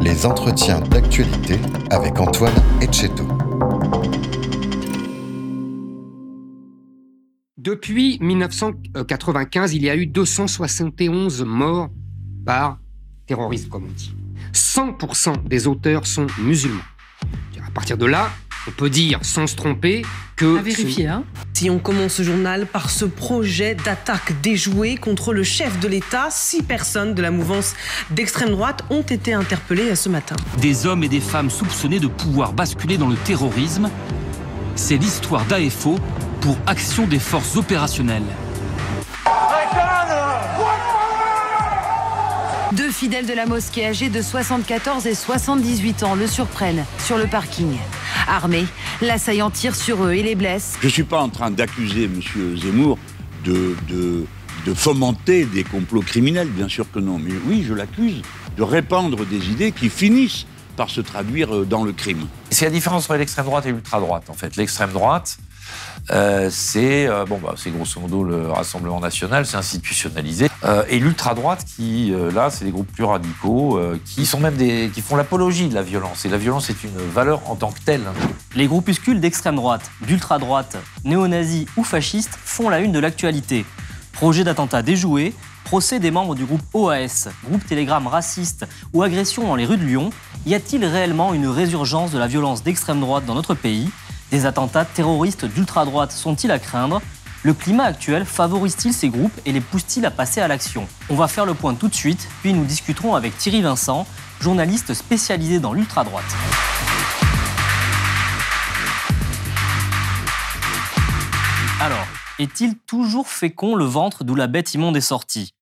Les entretiens d'actualité avec Antoine Etcheto. Depuis 1995, il y a eu 271 morts par terrorisme, comme on dit. 100% des auteurs sont musulmans. À partir de là, on peut dire, sans se tromper, que... À vérifier, hein Si on commence ce journal par ce projet d'attaque déjouée contre le chef de l'État, six personnes de la mouvance d'extrême droite ont été interpellées ce matin. Des hommes et des femmes soupçonnés de pouvoir basculer dans le terrorisme, c'est l'histoire d'AFO pour Action des Forces Opérationnelles. Deux fidèles de la mosquée âgés de 74 et 78 ans le surprennent sur le parking. Armés, l'assaillant tire sur eux et les blesse. Je ne suis pas en train d'accuser M. Zemmour de, de, de, fomenter des complots criminels, bien sûr que non. Mais oui, je l'accuse de répandre des idées qui finissent par se traduire dans le crime. C'est la différence entre l'extrême droite et l'ultra-droite, en fait. L'extrême droite, euh, c'est euh, bah, c'est grosso modo le Rassemblement national, c'est institutionnalisé. Euh, et l'ultra-droite, qui là, c'est des groupes plus radicaux, qui sont même des, qui font l'apologie de la violence. Et la violence est une valeur en tant que telle. Les groupuscules d'extrême droite, d'ultra-droite, néo-nazis ou fascistes font la une de l'actualité. Projet d'attentat déjoué, procès des membres du groupe OAS, groupe Telegram raciste ou agression dans les rues de Lyon, y a-t-il réellement une résurgence de la violence d'extrême droite dans notre pays? Des attentats terroristes d'ultra-droite sont-ils à craindre? Le climat actuel favorise-t-il ces groupes et les pousse-t-il à passer à l'action? On va faire le point tout de suite, puis nous discuterons avec Thierry Vincent, journaliste spécialisé dans l'ultra-droite. Alors, est-il toujours fécond le ventre d'où la bête immonde est sortie?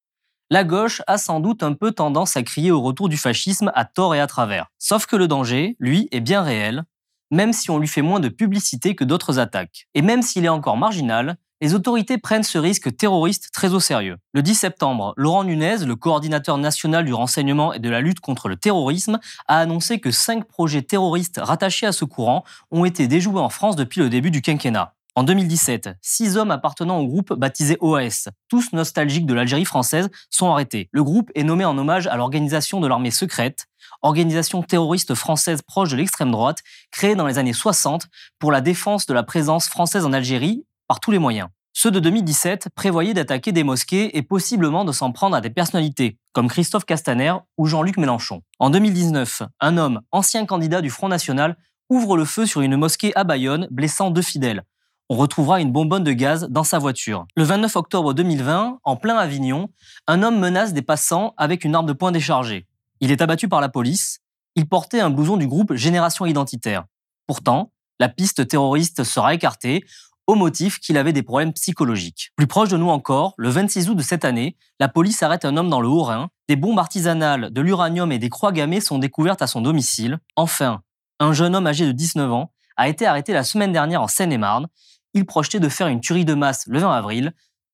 La gauche a sans doute un peu tendance à crier au retour du fascisme à tort et à travers. Sauf que le danger, lui, est bien réel, même si on lui fait moins de publicité que d'autres attaques. Et même s'il est encore marginal, les autorités prennent ce risque terroriste très au sérieux. Le 10 septembre, Laurent Nunez, le coordinateur national du renseignement et de la lutte contre le terrorisme, a annoncé que cinq projets terroristes rattachés à ce courant ont été déjoués en France depuis le début du quinquennat. En 2017, six hommes appartenant au groupe baptisé OAS, tous nostalgiques de l'Algérie française, sont arrêtés. Le groupe est nommé en hommage à l'organisation de l'armée secrète, organisation terroriste française proche de l'extrême droite, créée dans les années 60 pour la défense de la présence française en Algérie par tous les moyens. Ceux de 2017 prévoyaient d'attaquer des mosquées et possiblement de s'en prendre à des personnalités, comme Christophe Castaner ou Jean-Luc Mélenchon. En 2019, un homme, ancien candidat du Front National, ouvre le feu sur une mosquée à Bayonne, blessant deux fidèles on retrouvera une bonbonne de gaz dans sa voiture. Le 29 octobre 2020, en plein Avignon, un homme menace des passants avec une arme de poing déchargée. Il est abattu par la police. Il portait un blouson du groupe Génération Identitaire. Pourtant, la piste terroriste sera écartée au motif qu'il avait des problèmes psychologiques. Plus proche de nous encore, le 26 août de cette année, la police arrête un homme dans le Haut-Rhin. Des bombes artisanales, de l'uranium et des croix gammées sont découvertes à son domicile. Enfin, un jeune homme âgé de 19 ans a été arrêté la semaine dernière en Seine-et-Marne il projetait de faire une tuerie de masse le 20 avril,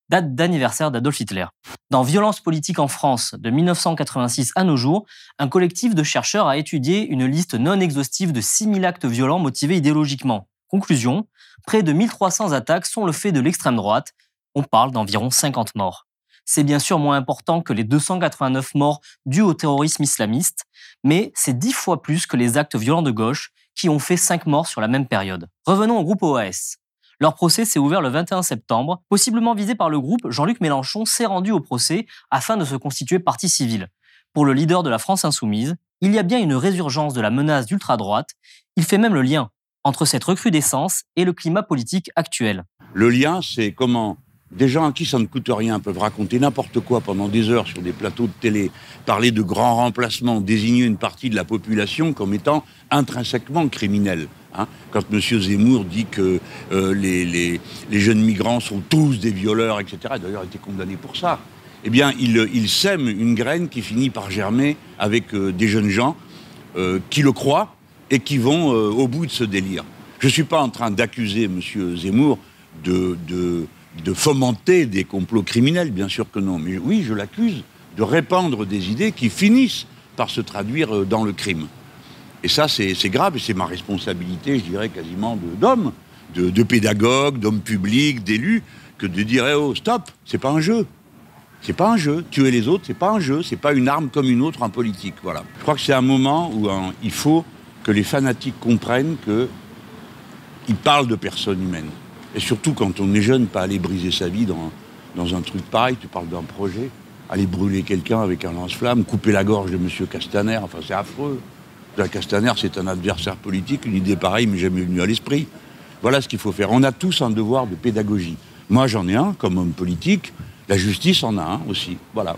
date d'anniversaire d'Adolf Hitler. Dans Violence politique en France de 1986 à nos jours, un collectif de chercheurs a étudié une liste non exhaustive de 6000 actes violents motivés idéologiquement. Conclusion, près de 1300 attaques sont le fait de l'extrême droite. On parle d'environ 50 morts. C'est bien sûr moins important que les 289 morts dus au terrorisme islamiste, mais c'est 10 fois plus que les actes violents de gauche qui ont fait 5 morts sur la même période. Revenons au groupe OAS. Leur procès s'est ouvert le 21 septembre. Possiblement visé par le groupe, Jean-Luc Mélenchon s'est rendu au procès afin de se constituer partie civile. Pour le leader de la France insoumise, il y a bien une résurgence de la menace d'ultra-droite. Il fait même le lien entre cette recrudescence et le climat politique actuel. Le lien, c'est comment des gens à qui ça ne coûte rien peuvent raconter n'importe quoi pendant des heures sur des plateaux de télé, parler de grands remplacements, désigner une partie de la population comme étant intrinsèquement criminelle. Hein. Quand M. Zemmour dit que euh, les, jeunes migrants sont tous des violeurs, etc., il a d'ailleurs été condamné pour ça, eh bien, il, sème une graine qui finit par germer avec euh, des jeunes gens euh, qui le croient et qui vont au bout de ce délire. Je ne suis pas en train d'accuser M. Zemmour de, fomenter des complots criminels, bien sûr que non. Mais oui, je l'accuse de répandre des idées qui finissent par se traduire dans le crime. Et ça, c'est grave, et c'est ma responsabilité, je dirais, quasiment d'homme, de, pédagogue, d'homme public, d'élu, que de dire eh oh, stop, c'est pas un jeu. C'est pas un jeu. Tuer les autres, c'est pas un jeu. C'est pas une arme comme une autre en politique. Voilà. Je crois que c'est un moment où hein, il faut que les fanatiques comprennent que ils parlent de personnes humaines. Et surtout quand on est jeune, pas aller briser sa vie dans, dans un truc pareil. Tu parles d'un projet, aller brûler quelqu'un avec un lance-flamme, couper la gorge de Monsieur Castaner. Enfin, c'est affreux. La Castaner, c'est un adversaire politique. Une idée pareille m'est jamais venue à l'esprit. Voilà ce qu'il faut faire. On a tous un devoir de pédagogie. Moi, j'en ai un comme homme politique. La justice en a un aussi. Voilà.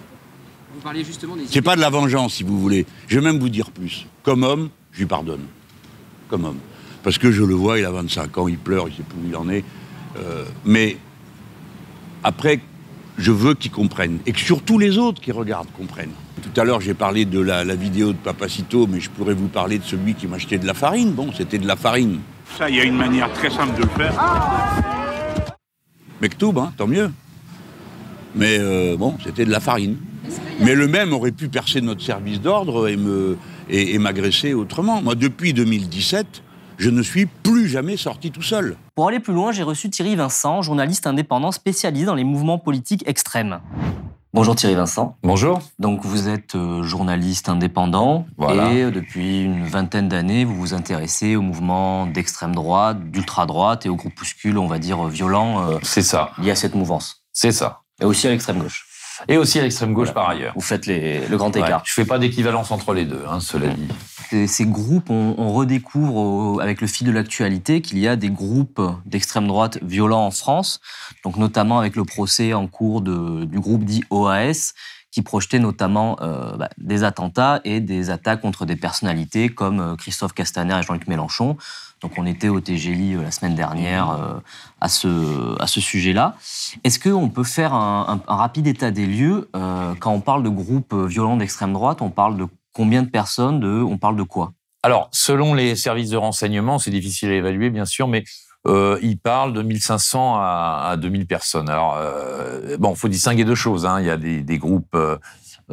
Vous parliez justement des C'est pas de la vengeance, si vous voulez. Je vais même vous dire plus. Comme homme, je lui pardonne. Comme homme. Parce que je le vois, il a 25 ans, il pleure, il sait plus où il en est. Euh, mais après, je veux qu'il comprenne. Et que surtout les autres qui regardent comprennent. Tout à l'heure, j'ai parlé de la, la vidéo de Papacito, mais je pourrais vous parler de celui qui m'achetait de la farine. Bon, c'était de la farine. Ça, il y a une manière très simple de le faire. Mektoub, hein, tant mieux. Mais euh, bon, c'était de la farine. Mais le même aurait pu percer notre service d'ordre et me et, et m'agresser autrement. Moi, depuis 2017, je ne suis plus jamais sorti tout seul. Pour aller plus loin, j'ai reçu Thierry Vincent, journaliste indépendant spécialisé dans les mouvements politiques extrêmes. Bonjour Thierry Vincent. Bonjour. Donc vous êtes euh, journaliste indépendant Voilà. et euh, depuis une vingtaine d'années, vous vous intéressez aux mouvements d'extrême droite, d'ultra droite et aux groupuscules, on va dire, violents euh, C'est ça. liés à cette mouvance. C'est ça. Et aussi à l'extrême gauche. Et aussi à l'extrême gauche Voilà. par ailleurs. Vous faites les- le grand Ouais, écart. je fais pas d'équivalence entre les deux, hein, cela dit. Ces, ces groupes, on, on redécouvre au- avec le fil de l'actualité qu'il y a des groupes d'extrême droite violents en France, donc notamment avec le procès en cours de- du groupe dit OAS, qui projetait notamment euh, bah, des attentats et des attaques contre des personnalités comme euh, Christophe Castaner et Jean-Luc Mélenchon. Donc on était au TGI euh, la semaine dernière euh, à ce, à ce sujet-là. Est-ce qu'on peut faire un, rapide état des lieux euh, Quand on parle de groupes violents d'extrême droite, on parle de combien de personnes de, On parle de quoi? Alors, selon les services de renseignement, c'est difficile à évaluer, bien sûr, mais euh, ils parlent de 1500 à, à 2000 personnes. Alors, euh, bon, faut distinguer deux choses. Hein. Il y a des groupes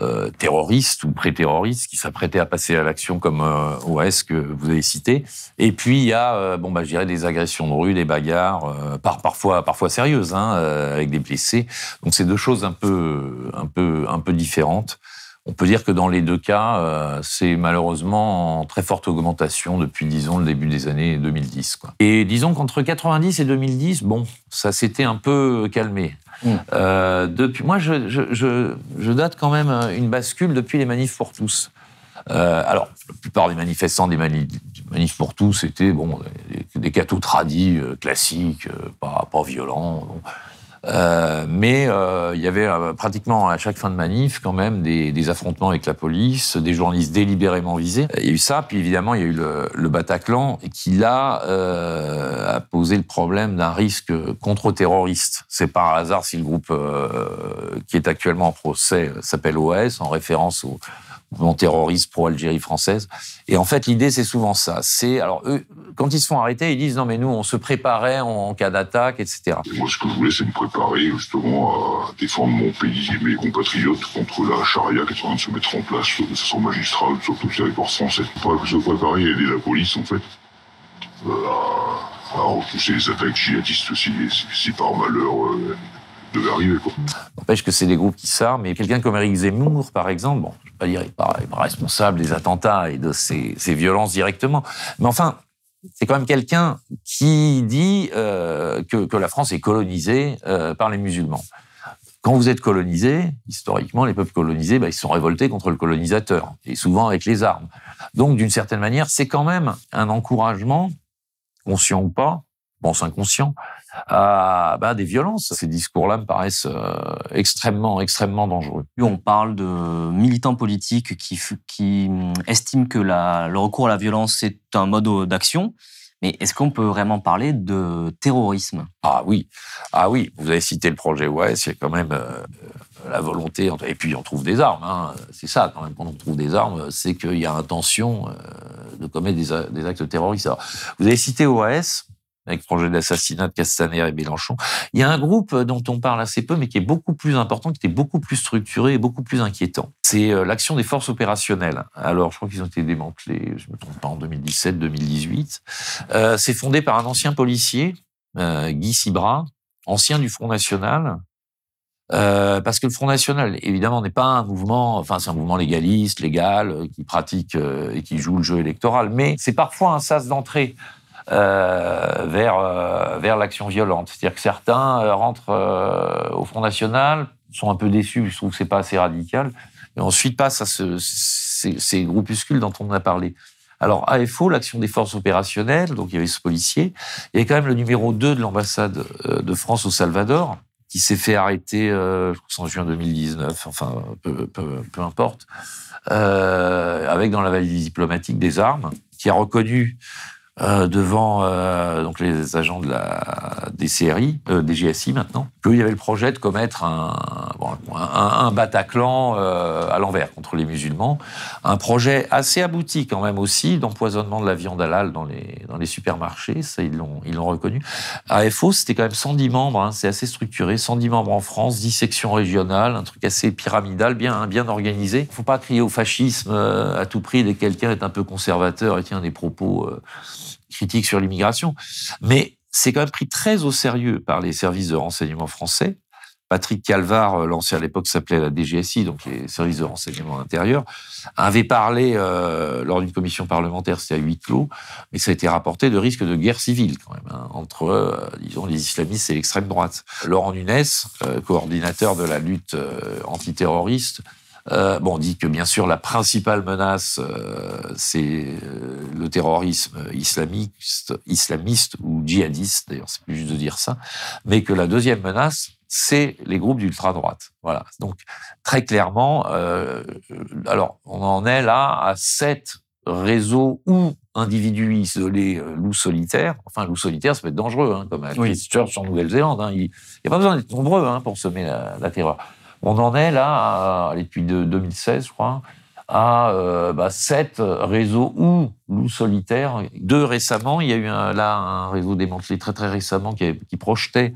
euh, terroristes ou pré-terroristes qui s'apprêtaient à passer à l'action comme euh, OS que vous avez cité. Et puis, il y a, euh, bon, bah, je dirais des agressions de rue, des bagarres, euh, par, parfois, parfois sérieuses, hein, euh, avec des blessés. Donc, c'est deux choses un peu, un peu, un peu différentes. On peut dire que dans les deux cas, euh, c'est malheureusement en très forte augmentation depuis, disons, le début des années 2010. Quoi. Et disons qu'entre 90 et 2010, bon, ça s'était un peu calmé. Mm. Euh, depuis, moi, je, je, je, je date quand même une bascule depuis les manifs pour tous. Euh, alors, la plupart des manifestants des mani- manifs pour tous c'était bon, des, des cathos tradis euh, classiques, euh, pas, pas violents. bon. Euh, mais euh, il y avait euh, pratiquement à chaque fin de manif quand même des, affrontements avec la police, des journalistes délibérément visés. Il y a eu ça, puis évidemment il y a eu le, le Bataclan qui là a posé le problème d'un risque contre-terroriste. C'est par hasard si le groupe qui est actuellement en procès s'appelle OAS en référence au mouvement terroriste pro-Algérie française. Et en fait, l'idée, c'est souvent ça. C'est alors eux, quand ils se font arrêter, ils disent non mais nous, on se préparait en, cas d'attaque, etc. Et moi, ce que je voulais, c'est me préparer justement à défendre mon pays et mes compatriotes contre la charia qui est en train de se mettre en place de façon magistrale sur tout le territoire français. Se préparer et aider la police, en fait, euh, à, repousser les attaques djihadistes si par malheur euh, devait arriver. N'empêche que c'est des groupes qui s'arment. Mais quelqu'un comme Eric Zemmour, par exemple, bon, je ne vais pas dire il n'est pas, responsable des attentats et de ces, ces violences directement. Mais enfin, c'est quand même quelqu'un qui dit euh, que, la France est colonisée euh, par les musulmans. Quand vous êtes colonisé, historiquement, les peuples colonisés, bah, ils sont révoltés contre le colonisateur, et souvent avec les armes. Donc, d'une certaine manière, c'est quand même un encouragement, conscient ou pas, bon, c'est inconscient, à bah, des violences. Ces discours-là me paraissent euh, extrêmement, extrêmement dangereux. On parle de militants politiques qui, hum, estiment que la- le recours à la violence est un mode d'action, Mais est-ce qu'on peut vraiment parler de terrorisme? Ah oui, ah oui. Vous avez cité le projet OAS, il y a quand même euh, la volonté. Et puis on trouve des armes. Hein. C'est ça quand même. Quand on trouve des armes, c'est qu'il y a intention euh, de commettre des, actes terroristes. Alors, vous avez cité OAS avec projet d'assassinat de Castaner et Mélenchon. Il y a un groupe dont on parle assez peu, mais qui est beaucoup plus important, qui était beaucoup plus structuré et beaucoup plus inquiétant. C'est euh, l'action des forces opérationnelles. Alors, je crois qu'ils ont été démantelés, je ne me trompe pas, en 2017-2018. Euh, c'est fondé par un ancien policier, euh, Guy Sibra, ancien du Front National. Parce que le Front National, évidemment, n'est pas un mouvement, enfin, c'est un mouvement légaliste, légal, qui pratique et qui joue le jeu électoral, mais c'est parfois un sas d'entrée euh, vers, euh, vers l'action violente. C'est-à-dire que certains euh, rentrent au Front National, sont un peu déçus, ils trouvent que c'est pas assez radical, et ensuite passent à ce- ces, groupuscules dont on a parlé. Alors, AFO, l'action des forces opérationnelles, donc il y avait ce policier, il y quand même le numéro 2 de l'ambassade de France au Salvador, qui s'est fait arrêter, euh, je en juin 2019, enfin, peu, peu, peu importe, avec dans la valise diplomatique des armes, qui a reconnu euh, devant euh, donc les agents de la DCRI, euh, des GSI maintenant, qu'il y avait le projet de commettre un, Bataclan euh, à l'envers contre les musulmans. Un projet assez abouti quand même aussi d'empoisonnement de la viande halal dans les, supermarchés, ça ils l'ont ils l'ont reconnu. AFO, c'était quand même 110 membres, hein, c'est assez structuré, 110 membres en France, 10 sections régionales, un truc assez pyramidal, bien, bien organisé. Il ne faut pas crier au fascisme à tout prix dès que quelqu'un est un peu conservateur et tient des propos critiques sur l'immigration. Mais c'est quand même pris très au sérieux par les services de renseignement français. Patrick Calvar, euh, l'ancien à l'époque s'appelait la DGSI, donc les services de renseignement intérieur, avait parlé euh, lors d'une commission parlementaire, c'était à huis clos, mais ça a été rapporté de risque de guerre civile quand même hein, entre, euh, disons, les islamistes et l'extrême droite. Laurent Nunes, coordinateur de la lutte antiterroriste, euh, bon, dit que bien sûr la principale menace euh, c'est euh, le terrorisme islamiste, islamiste ou djihadiste. D'ailleurs, c'est plus juste de dire ça, mais que la deuxième menace c'est les groupes d'ultra droite. Voilà. Donc très clairement, euh, alors on en est là à sept réseaux ou individus isolés, loups solitaires. Enfin, loups solitaires, ça peut être dangereux, hein, comme à Oui. Christchurch en Nouvelle-Zélande. hein. Il n'y a pas besoin d'être nombreux hein, pour semer la, la terreur. On en est là, à, depuis de- 2016, je crois, à euh, bah, sept réseaux ou loups solitaires. Deux récemment, il y a eu un, là un réseau démantelé très très récemment qui, projetait,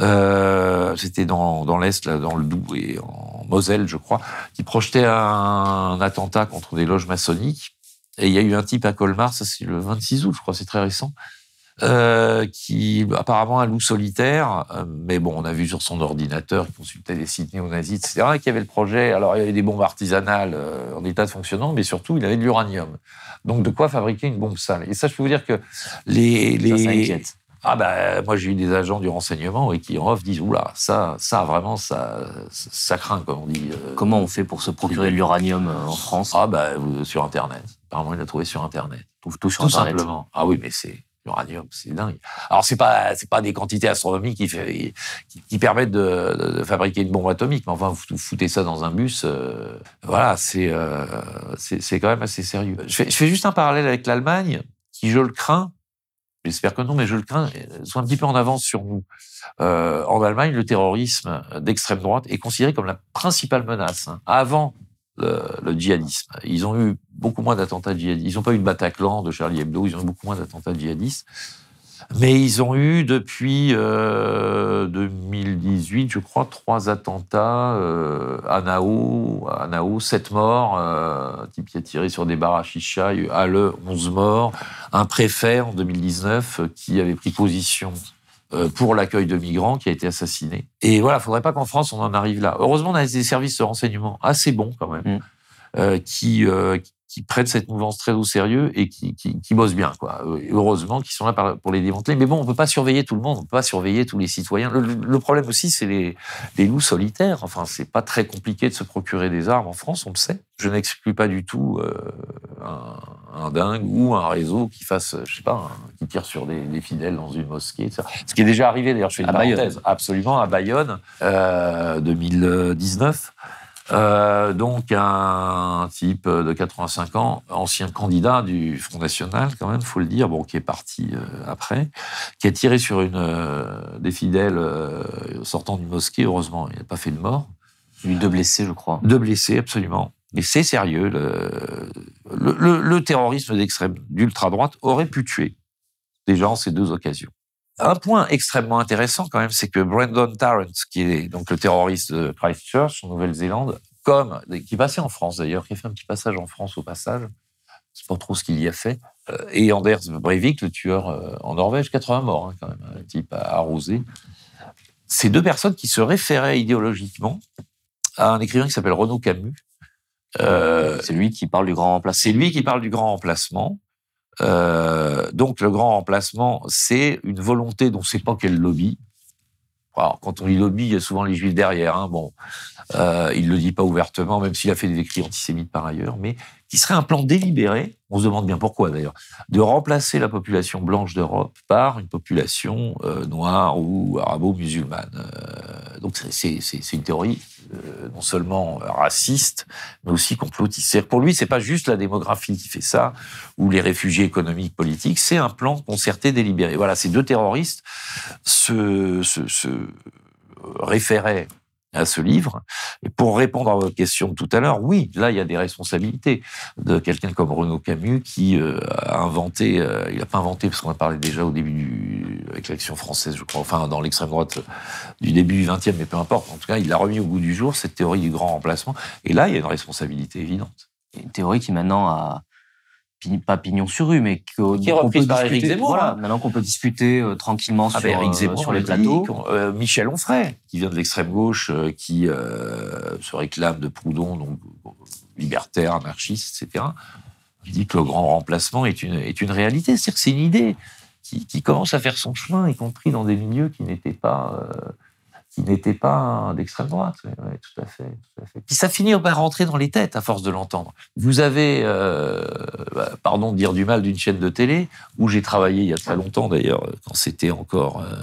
euh, c'était dans, dans l'Est, là, dans le Doubs et en Moselle, je crois, qui projetait un, un attentat contre des loges maçonniques. Et il y a eu un type à Colmar, ça c'est le 26 août, je crois, c'est très récent, euh, qui apparemment un loup solitaire, euh, mais bon, on a vu sur son ordinateur, il consultait des sites néo-nazis, etc., et qu'il y avait le projet, alors il y avait des bombes artisanales euh, en état de fonctionnement, mais surtout il avait de l'uranium. Donc de quoi fabriquer une bombe sale? Et ça, je peux vous dire que les... les... Ça, ça inquiète. Ah ben, moi j'ai eu des agents du renseignement et qui en off disent oula ça ça vraiment ça ça, craint comme on dit. Comment on fait pour se procurer de l'uranium en France? Ah ben sur internet. Apparemment il l'a trouvé sur internet. On trouve tout sur Tout Internet. simplement. Ah oui mais c'est c'est dingue. Alors c'est pas c'est pas des quantités astronomiques qui permettent de, fabriquer une bombe atomique mais enfin vous foutez ça dans un bus euh, voilà c'est euh, c'est quand même assez sérieux. Je fais, juste un parallèle avec l'Allemagne qui je le crains J'espère que non, mais je le crains, euh, soit un petit peu en avance sur nous. Euh, en Allemagne, le terrorisme d'extrême droite est considéré comme la principale menace. hein, avant le, djihadisme. Ils ont eu beaucoup moins d'attentats djihadistes. Ils n'ont pas eu de Bataclan, de Charlie Hebdo, ils ont eu beaucoup moins d'attentats djihadistes. Mais ils ont eu depuis euh, 2018, je crois, trois attentats euh, à Nao, à Nao, sept morts, euh, un type qui a tiré sur des bars à chicha, à Le, 11 morts, un préfet en 2019 euh, qui avait pris position euh, pour l'accueil de migrants qui a été assassiné. Et voilà, il faudrait pas qu'en France on en arrive là. Heureusement, on a des services de renseignement assez bons quand même, Mm. euh, qui, euh, qui prennent cette mouvance très au sérieux et qui, qui, qui bossent bien. Quoi. Euh, et Heureusement qu'ils sont là pour les démanteler. Mais bon, on peut pas surveiller tout le monde, on peut pas surveiller tous les citoyens. Le, le problème aussi, c'est les, les loups solitaires. Enfin, c'est pas très compliqué de se procurer des armes en France, on le sait. Je n'exclus pas du tout euh, un, un dingue ou un réseau qui fasse, je sais pas, un- qui tire sur des, des fidèles dans une mosquée. etc. Ce qui est déjà arrivé, d'ailleurs, je fais une À Bayonne. parenthèse, absolument, à Bayonne, euh, 2019. Euh, donc un type de 85 ans, ancien candidat du Front National, quand même, faut le dire, bon, qui est parti euh, après, qui a tiré sur une euh, des fidèles sortant d'une mosquée. Heureusement, il n'a pas fait de mort. Il y a eu deux blessés, je crois. Deux blessés, absolument. Et c'est sérieux. Le, le, le- le terrorisme d'extrême, d'ultra-droite aurait pu tuer des gens en ces deux occasions. Un point extrêmement intéressant quand même, c'est que Brandon Tarrant, qui est donc le terroriste de Christchurch en Nouvelle-Zélande, comme qui passait en France d'ailleurs, qui a fait un petit passage en France au passage, je sais pas trop ce qu'il y a fait, euh, et Anders Breivik, le tueur euh, en Norvège, 80 morts hein, quand même, un type arrosé. Ces deux personnes qui se référaient idéologiquement à un écrivain qui s'appelle Renaud Camus. Euh, C'est lui qui parle du grand remplacement. c'est lui qui parle du grand remplacement. Euh, donc le grand remplacement, c'est une volonté dont on ne sait pas quel lobby. Alors, quand on dit lobby, il y a souvent les juifs derrière. Hein, bon, euh, il le dit pas ouvertement, même s'il a fait des écrits antisémites par ailleurs, mais qui serait un plan délibéré. On se demande bien pourquoi d'ailleurs, de remplacer la population blanche d'Europe par une population euh, noire ou arabo-musulmane. Donc c'est- une théorie non seulement raciste, mais aussi complotiste. Que Pour lui, c'est pas juste la démographie qui fait ça, ou les réfugiés économiques, politiques, c'est un plan concerté, délibéré. Voilà, ces deux terroristes se, se référaient à ce livre. Et pour répondre à votre question tout à l'heure, oui, là, il y a des responsabilités de quelqu'un comme Renaud Camus qui euh, a inventé, euh, il n'a pas inventé, parce qu'on a parlé déjà au début du, avec l'action française, je crois, enfin, dans l'extrême droite du début du 20e, mais peu importe. En tout cas, il l'a remis au goût du jour, cette théorie du grand remplacement. Et là, il y a une responsabilité évidente. Une théorie qui maintenant a pas pignon sur rue, mais que- Qui est qu'on reprise peut par Éric discuter- Zemmour, Voilà, hein. maintenant qu'on peut discuter euh, tranquillement Ah sur, ben, Éric euh, Zemmour sur les l'a plateaux. euh, Michel Onfray, qui vient de l'extrême gauche, euh, qui euh, se réclame de Proudhon, donc libertaire, anarchiste, etc. Il dit que le grand remplacement est une, est une réalité. C'est-à-dire que c'est une idée qui, qui commence à faire son chemin, y compris dans des milieux qui n'étaient pas, qui n'étaient pas d'extrême droite. Oui, oui, tout à fait, tout à fait. Puis ça finit par rentrer dans les têtes à force de l'entendre. Vous avez, euh, bah, pardon de dire du mal d'une chaîne de télé où j'ai travaillé il y a très longtemps d'ailleurs, quand c'était encore, euh,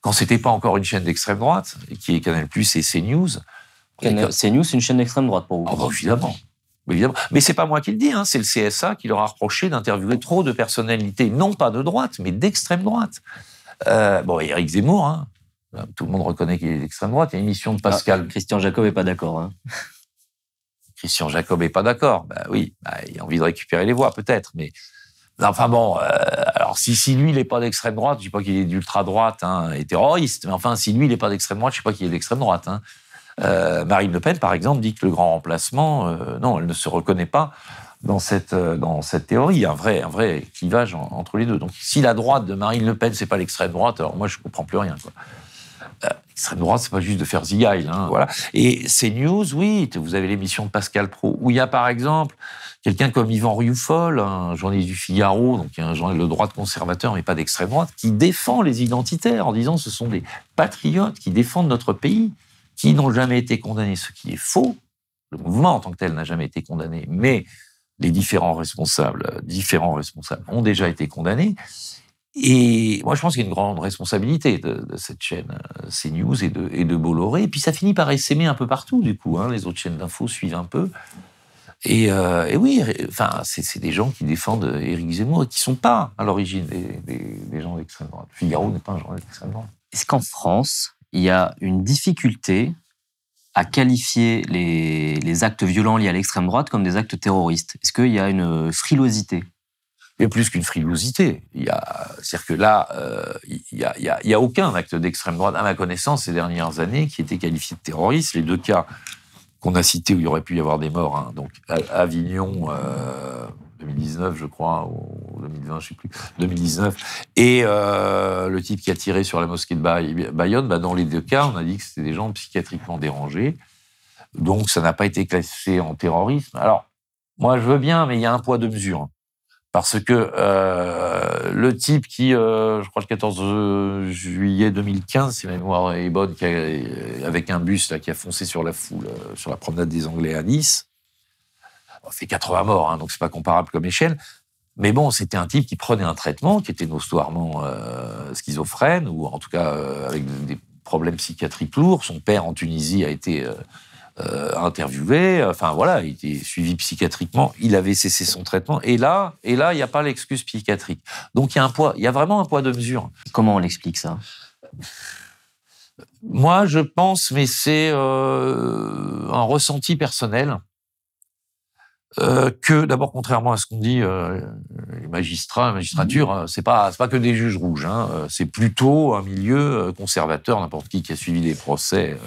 quand c'était pas encore une chaîne d'extrême droite, qui est Canal Plus et CNews. Canal- CNews, c'est une chaîne d'extrême droite pour vous. Ah bah, évidemment. Évidemment. Mais c'est pas moi qui le dis, hein, c'est le CSA qui leur a reproché d'interviewer trop de personnalités, non pas de droite, mais d'extrême droite. Euh, bon, et Éric Zemmour, hein, tout le monde reconnaît qu'il est d'extrême droite. Il y a une émission de Pascal. Ah, Christian Jacob est pas d'accord. hein. Christian Jacob est pas d'accord. Bah oui, bah, il a envie de récupérer les voix, peut-être, mais. Enfin bon, euh, alors si, si lui, il n'est pas d'extrême droite, je dis pas qu'il est d'ultra droite hein, et terroriste, mais enfin, si lui, il n'est pas d'extrême droite, je sais pas qu'il est d'extrême droite. Hein. Euh, Marine Le Pen, par exemple, dit que le grand remplacement, euh, non, elle ne se reconnaît pas dans cette, euh, dans cette théorie. Il y a un vrai, un vrai clivage en- entre les deux. Donc, si la droite de Marine Le Pen, c'est pas l'extrême droite, alors moi, je comprends plus rien. Quoi. Euh, L'extrême droite, c'est pas juste de faire zigaille. Hein, voilà. Et CNews, oui, vous avez l'émission de Pascal Pro, où il y a par exemple quelqu'un comme Yvan Rioufol, un journaliste du Figaro, donc un journal de droite conservateur, mais pas d'extrême droite, qui défend les identitaires en disant ce sont des patriotes qui défendent notre pays, qui n'ont jamais été condamnés, ce qui est faux. Le mouvement en tant que tel n'a jamais été condamné, mais les différents responsables, euh, différents responsables ont déjà été condamnés. Et moi, je pense qu'il y a une grande responsabilité de, cette chaîne euh, CNews et de, et de Bolloré. Et puis, ça finit par essaimer un peu partout, du coup. hein. Les autres chaînes d'infos suivent un peu. Et, euh, oui, enfin, c'est des gens qui défendent Éric Zemmour et qui sont pas à l'origine des, des- des gens d'extrême droite. Figaro n'est pas un journal d'extrême droite. Est-ce qu'en France, il y a une difficulté à qualifier les actes violents liés à l'extrême droite comme des actes terroristes? Est-ce qu'il y a une frilosité? A plus qu'une frilosité. C'est-à-dire que là, euh, il y a, a- aucun acte d'extrême droite, à ma connaissance, ces dernières années, qui était qualifié de terroriste. Les deux cas qu'on a cités où il aurait pu y avoir des morts, hein, donc à- Avignon, euh, 2019, je crois, ou 2020, je sais plus, 2019, et euh, le type qui a tiré sur la mosquée de Bay- Bayonne, bah, dans les deux cas, on a dit que c'était des gens psychiatriquement dérangés. Donc, ça n'a pas été classé en terrorisme. Alors, moi, je veux bien, mais il y a un poids, deux mesures. Parce que euh, le type qui, euh, je crois, le 14 juillet 2015, si ma mémoire est bonne, qui a- avec un bus là, qui a foncé sur la foule, euh, sur la promenade des Anglais à Nice, fait 80 morts, hein, donc c'est pas comparable comme échelle. Mais bon, c'était un type qui prenait un traitement qui était notoirement euh, schizophrène, ou en tout cas euh, avec des problèmes psychiatriques lourds. Son père en Tunisie a été euh, interviewé. Enfin voilà, il était suivi psychiatriquement. Il avait cessé son traitement. Et là, et là, il n'y a pas l'excuse psychiatrique. Donc il y a un poids. Il y a vraiment un poids de mesure. Comment on l'explique ça? Moi, je pense, mais c'est euh, un ressenti personnel. Euh, que d'abord, contrairement à ce qu'on dit, euh, les magistrats, la magistrature, hein, c'est pas c'est pas que des juges rouges. Hein, c'est plutôt un milieu conservateur. N'importe qui qui a suivi des procès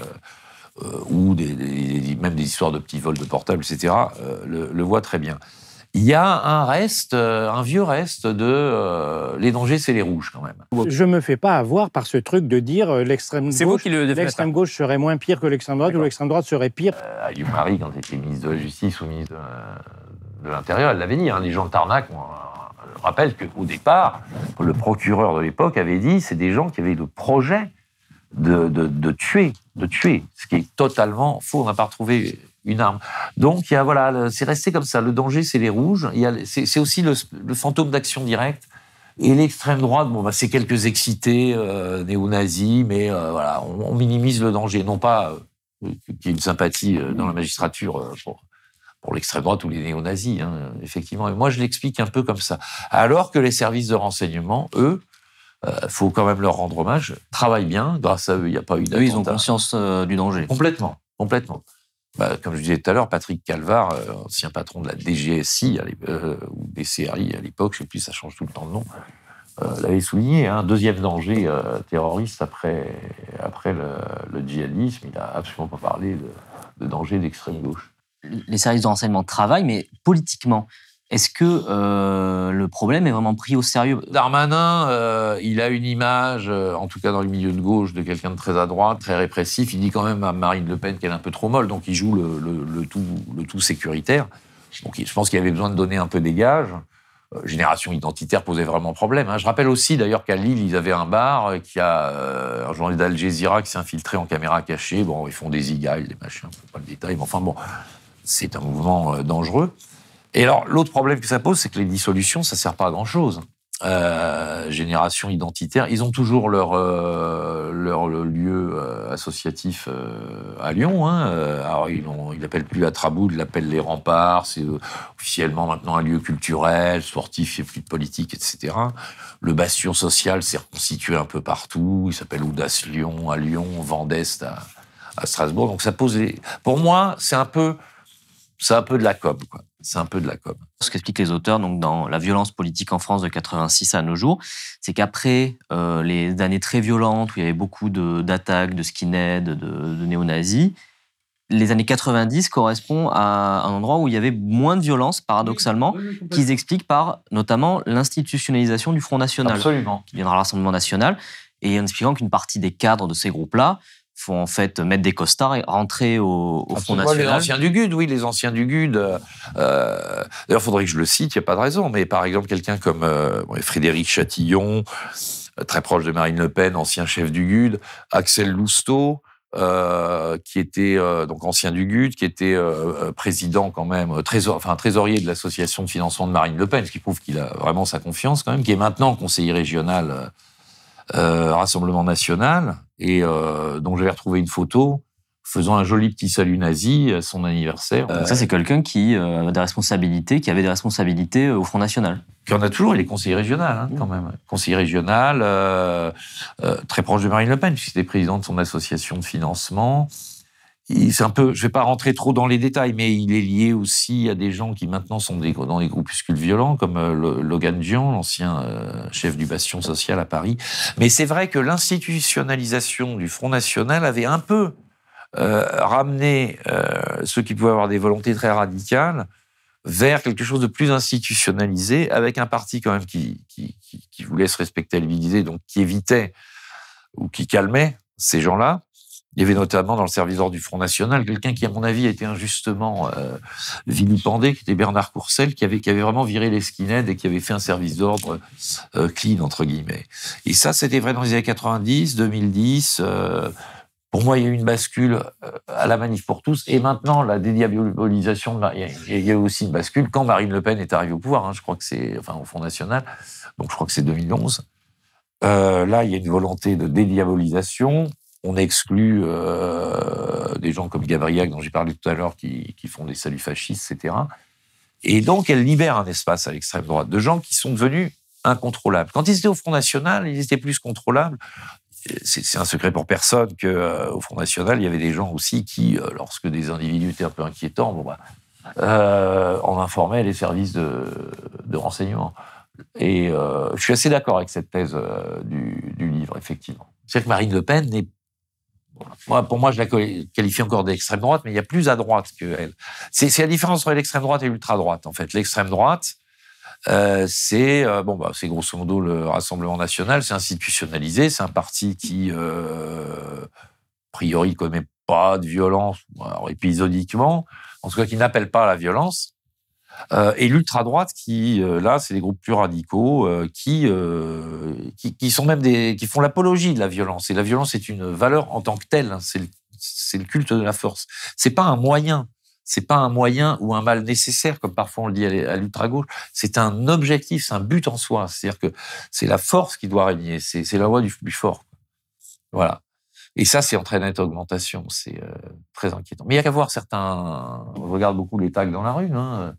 ou des, des- même des histoires de petits vols de portables, etc. euh, le, le voit très bien. Il y a un reste, euh, un vieux reste de euh, les dangers, c'est les rouges quand même. Je me fais pas avoir par ce truc de dire euh, l'extrême C'est vous gauche, qui le défendez. l'extrême gauche serait moins pire que l'extrême droite ou l'extrême droite serait pire. Euh, Aliou Marie, quand elle était ministre de la Justice ou ministre de, de l'Intérieur, elle l'avait dit. Hein, les gens de Tarnac, on, je rappelle qu'au départ, le procureur de l'époque avait dit c'est des gens qui avaient le projet de, de- de tuer, de tuer, ce qui est totalement faux. On n'a pas retrouvé une arme. Donc, il y a, voilà, c'est resté comme ça. Le danger, c'est les rouges. C'est aussi le, fantôme d'action directe. Et l'extrême droite, bon, bah, c'est quelques excités euh, néo-nazis, mais euh, voilà, on, minimise le danger, non pas euh, qu'il y ait une sympathie dans la magistrature pour, pour l'extrême droite ou les néo-nazis, hein, effectivement. Et moi, je l'explique un peu comme ça. Alors que les services de renseignement, eux, il faut quand même leur rendre hommage, travaillent bien. Grâce à eux, il n'y a pas eu Eux, ils ont d'attentat. conscience euh, du danger. Complètement, complètement. Bah, comme je disais tout à l'heure, Patrick Calvar, euh, ancien patron de la DGSI euh, ou des CRI à l'époque, je sais plus, ça change tout le temps de nom, euh, l'avait souligné. Un deuxième danger euh, terroriste après, après le, le djihadisme, il n'a absolument pas parlé de, de danger d'extrême gauche. Les services de renseignement travaillent, mais politiquement, est-ce que euh, le problème est vraiment pris au sérieux? Darmanin, euh, il a une image, euh, en tout cas dans le milieu de gauche, de quelqu'un de très à droite, très répressif. Il dit quand même à Marine Le Pen qu'elle est un peu trop molle, donc il joue le, tout, sécuritaire. Donc je pense qu'il avait besoin de donner un peu des gages. Génération identitaire posait vraiment problème. hein. Je rappelle aussi d'ailleurs qu'à Lille, ils avaient un bar qui a un journaliste d'Al Jazeera qui s'est infiltré en caméra cachée. Bon, ils font des igailles, des machins, pas le détail, mais enfin bon, c'est un mouvement dangereux. Et alors, l'autre problème que ça pose, c'est que les dissolutions, ça sert pas à grand-chose. Euh, génération identitaire, ils ont toujours leur, euh, leur lieu euh, associatif euh, à Lyon. Hein. Euh, Alors, ils l'appellent plus la Traboud, ils l'appellent les remparts. C'est euh, officiellement maintenant un lieu culturel, sportif, a plus de politique, etc. Le bastion social s'est reconstitué un peu partout. Il s'appelle Audace Lyon à Lyon, Vendeste à, à Strasbourg. Donc, ça pose. les- Pour moi, c'est un peu, c'est un peu de la com. quoi. C'est un peu de la com. Ce qu'expliquent les auteurs donc dans La violence politique en France de 86 à nos jours, c'est qu'après euh, les années très violentes où il y avait beaucoup d'attaques, de, skinheads, de, de néo-nazis, les années 90 correspondent à un endroit où il y avait moins de violence, paradoxalement, qu'ils expliquent par notamment l'institutionnalisation du Front National, Absolument. qui viendra à l'Assemblée nationale, et en expliquant qu'une partie des cadres de ces groupes-là faut en fait mettre des costards et rentrer au, au Front Absolument, Les National. anciens du GUD, oui, les anciens du GUD. euh, euh, D'ailleurs, il faudrait que je le cite, il n'y a pas de raison. Mais par exemple, quelqu'un comme euh, Frédéric Chatillon, très proche de Marine Le Pen, ancien chef du GUD, Axel Lousteau, euh, qui était donc ancien du GUD, qui était président quand même, trésor, enfin trésorier de l'association de financement de Marine Le Pen, ce qui prouve qu'il a vraiment sa confiance quand même, qui est maintenant conseiller régional Rassemblement National, et euh, dont j'avais retrouvé une photo faisant un joli petit salut nazi à son anniversaire. Donc ça, c'est quelqu'un qui euh, a des responsabilités, qui avait des responsabilités euh, au Front National. Qui en a toujours, il est conseiller régional, hein, quand même. Conseiller régional, euh, euh, très proche de Marine Le Pen, puisqu'il était président de son association de financement. C'est un peu, je vais pas rentrer trop dans les détails, mais il est lié aussi à des gens qui maintenant sont dans des groupuscules violents, comme euh, Lo- Logan Dian, l'ancien euh, chef du bastion social à Paris. Mais c'est vrai que l'institutionnalisation du Front National avait un peu euh, ramené ceux qui pouvaient avoir des volontés très radicales vers quelque chose de plus institutionnalisé, avec un parti quand même qui, qui, qui- qui voulait se respectabiliser, donc qui évitait ou qui calmait ces gens-là. Il y avait notamment dans le service d'ordre du Front National quelqu'un qui, à mon avis, a été injustement euh, vilipendé, qui était Bernard Courcel, qui avait, vraiment viré les skinheads et qui avait fait un service d'ordre euh, clean, entre guillemets. Et ça, c'était vrai dans les années 90, 2010. euh, pour moi, il y a eu une bascule à la manif pour tous. Et maintenant, la dédiabolisation, il y a- eu aussi une bascule quand Marine Le Pen est arrivée au pouvoir. hein. je crois que c'est, enfin, au Front National. Donc, je crois que c'est 2011. Euh, là, il y a une volonté de dédiabolisation. On exclut euh, des gens comme Gabriel, dont j'ai parlé tout à l'heure, qui, qui font des saluts fascistes, etc. Et donc, elle libère un espace à l'extrême droite de gens qui sont devenus incontrôlables. Quand ils étaient au Front National, ils étaient plus contrôlables. C'est un secret pour personne que euh, au Front National, il y avait des gens aussi qui, euh, lorsque des individus étaient un peu inquiétants, bah, en informaient les services de, de renseignement. Et je suis assez d'accord avec cette thèse du, du livre, effectivement. C'est-à-dire que Marine Le Pen n'est pour moi, je la qualifie encore d'extrême droite, mais il y a plus à droite qu'elle. C'est la différence entre l'extrême droite et l'ultra droite, en fait. L'extrême droite, euh, c'est euh, bon, bah, grosso modo le Rassemblement national, c'est institutionnalisé, c'est un parti qui, euh, a priori, commet pas de violence, alors épisodiquement, en tout cas qui n'appelle pas à la violence. Euh, et l'ultra droite qui euh, là c'est des groupes plus radicaux euh, qui, qui sont même des qui font l'apologie de la violence et la violence est une valeur en tant que telle hein. c'est le, culte de la force c'est pas un moyen c'est pas un moyen ou un mal nécessaire comme parfois on le dit à l'ultra gauche c'est un objectif c'est un but en soi c'est-à-dire que c'est la force qui doit régner c'est la loi du plus fort voilà et ça, c'est en très nette augmentation. C'est très inquiétant. Mais il y a qu'à voir certains. On regarde beaucoup les tags dans la rue. Hein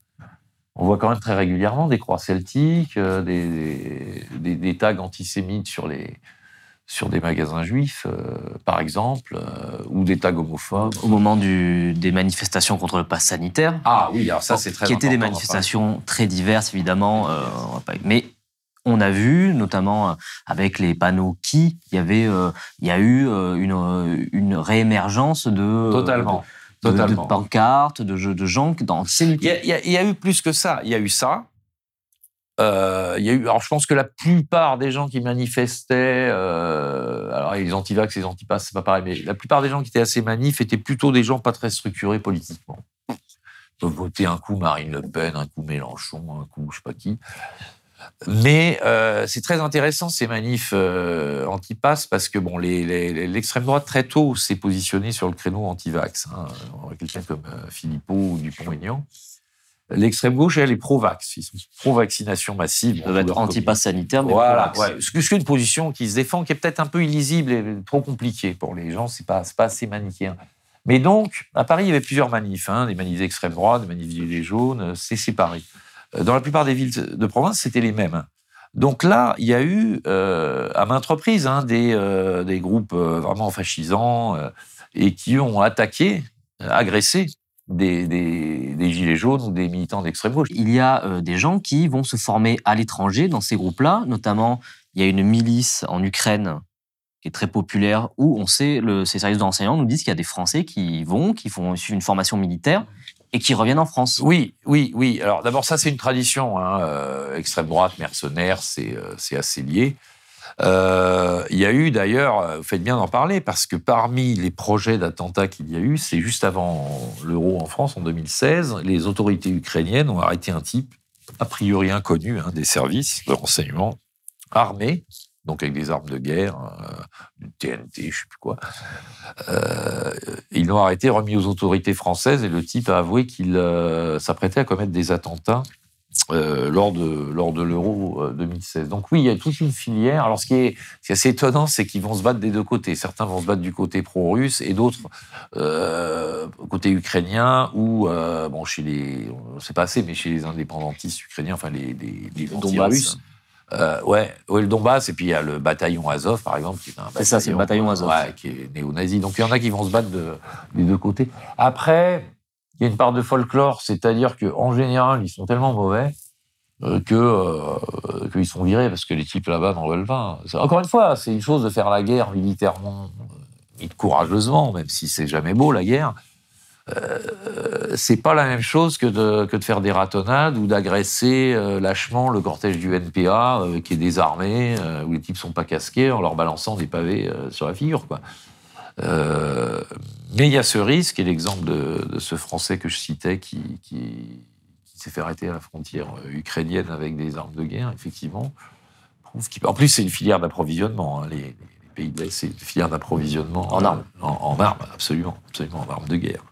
on voit quand même très régulièrement des croix celtiques, euh, des, des, des, tags antisémites sur, les, sur des magasins juifs, euh, par exemple, euh, ou des tags homophobes. Au moment du, des manifestations contre le pass sanitaire. Ah oui, alors ça c'est très Qui étaient des manifestations très diverses, évidemment. Mais on a vu, notamment avec les panneaux qui, il y avait, il y a eu une, une réémergence de. Totalement. De, Totalement. de pancartes, de, de gens dans il y, y a, il y a eu plus que ça. Il y a eu ça. Euh, il y a eu. Alors, je pense que la plupart des gens qui manifestaient, euh, alors les antivax, les antipasses, c'est pas pareil, mais la plupart des gens qui étaient assez manifs étaient plutôt des gens pas très structurés politiquement. Ils peuvent voter un coup Marine Le Pen, un coup Mélenchon, un coup je sais pas qui. Mais euh, c'est très intéressant ces manifs euh, anti-pass parce que bon, l'extrême droite très tôt s'est positionnée sur le créneau anti-vax. Hein. Quelqu'un comme euh, Philippot ou Dupont-Aignan. L'extrême gauche, elle est pro-vax. Ils sont pro-vaccination massive. Ils peuvent être anti-pass sanitaire, mais voilà. Ouais. C'est une position qui se défend, qui est peut-être un peu illisible et trop compliquée pour les gens. C'est pas, pas assez manichéen. Mais donc, à Paris, il y avait plusieurs manifs, hein, des manifs d'extrême droite, des manifs gilets jaunes, c'est séparé. Dans la plupart des villes de province, c'était les mêmes. Donc là, il y a eu euh, à maintes reprises hein, des, euh, des, groupes euh, vraiment fascisants et qui ont attaqué, agressé des, gilets jaunes ou des militants d'extrême gauche. Il y a des gens qui vont se former à l'étranger dans ces groupes-là, notamment il y a une milice en Ukraine qui est très populaire où on sait, ces services de nous disent qu'il y a des Français qui vont, qui font une formation militaire et qui reviennent en France. Oui, oui, oui. Alors d'abord, ça c'est une tradition. Hein. Euh, extrême droite, mercenaires, c'est euh, assez lié. Euh, il y a eu d'ailleurs, vous faites bien d'en parler, parce que parmi les projets d'attentats qu'il y a eu, c'est juste avant l'euro en France, en 2016, les autorités ukrainiennes ont arrêté un type, a priori inconnu, hein, des services de renseignement armés, donc avec des armes de guerre, euh, du TNT, je sais plus quoi. Euh, ils l'ont arrêté, remis aux autorités françaises, et le type a avoué qu'il euh, s'apprêtait à commettre des attentats euh, lors de lors de l'Euro 2016. Donc oui, il y a toute une filière. Alors ce qui est, ce qui est assez étonnant, c'est qu'ils vont se battre des deux côtés. Certains vont se battre du côté pro-russe et d'autres euh, côté ukrainien ou bon chez les, c'est pas assez, mais chez les indépendantistes ukrainiens, enfin les les, les anti-russes. Euh, ouais, ouais, le Donbass, et puis il y a le bataillon Azov, par exemple, qui est un bataillon, ça, c'est le bataillon Azov. Ouais, qui est néo-nazi. Donc il y en a qui vont se battre de, des deux côtés. Après, il y a une part de folklore, c'est-à-dire qu'en général, ils sont tellement mauvais euh, que euh, qu'ils sont virés parce que les types là-bas n'en veulent pas. Encore une fois, c'est une chose de faire la guerre militairement, euh, courageusement, même si c'est jamais beau la guerre. Euh, c'est pas la même chose que de, que de faire des ratonnades ou d'agresser euh, lâchement le cortège du NPA euh, qui est désarmé, où les types sont pas casqués en leur balançant des pavés sur la figure. Quoi. mais il y a ce risque, et l'exemple de, de, ce Français que je citais qui, qui, qui s'est fait arrêter à la frontière ukrainienne avec des armes de guerre, effectivement. Prouve en plus, c'est une filière d'approvisionnement. Hein, les, les, pays de l'Est, c'est une filière d'approvisionnement en armes. En, en, armes, absolument, absolument, en armes de guerre.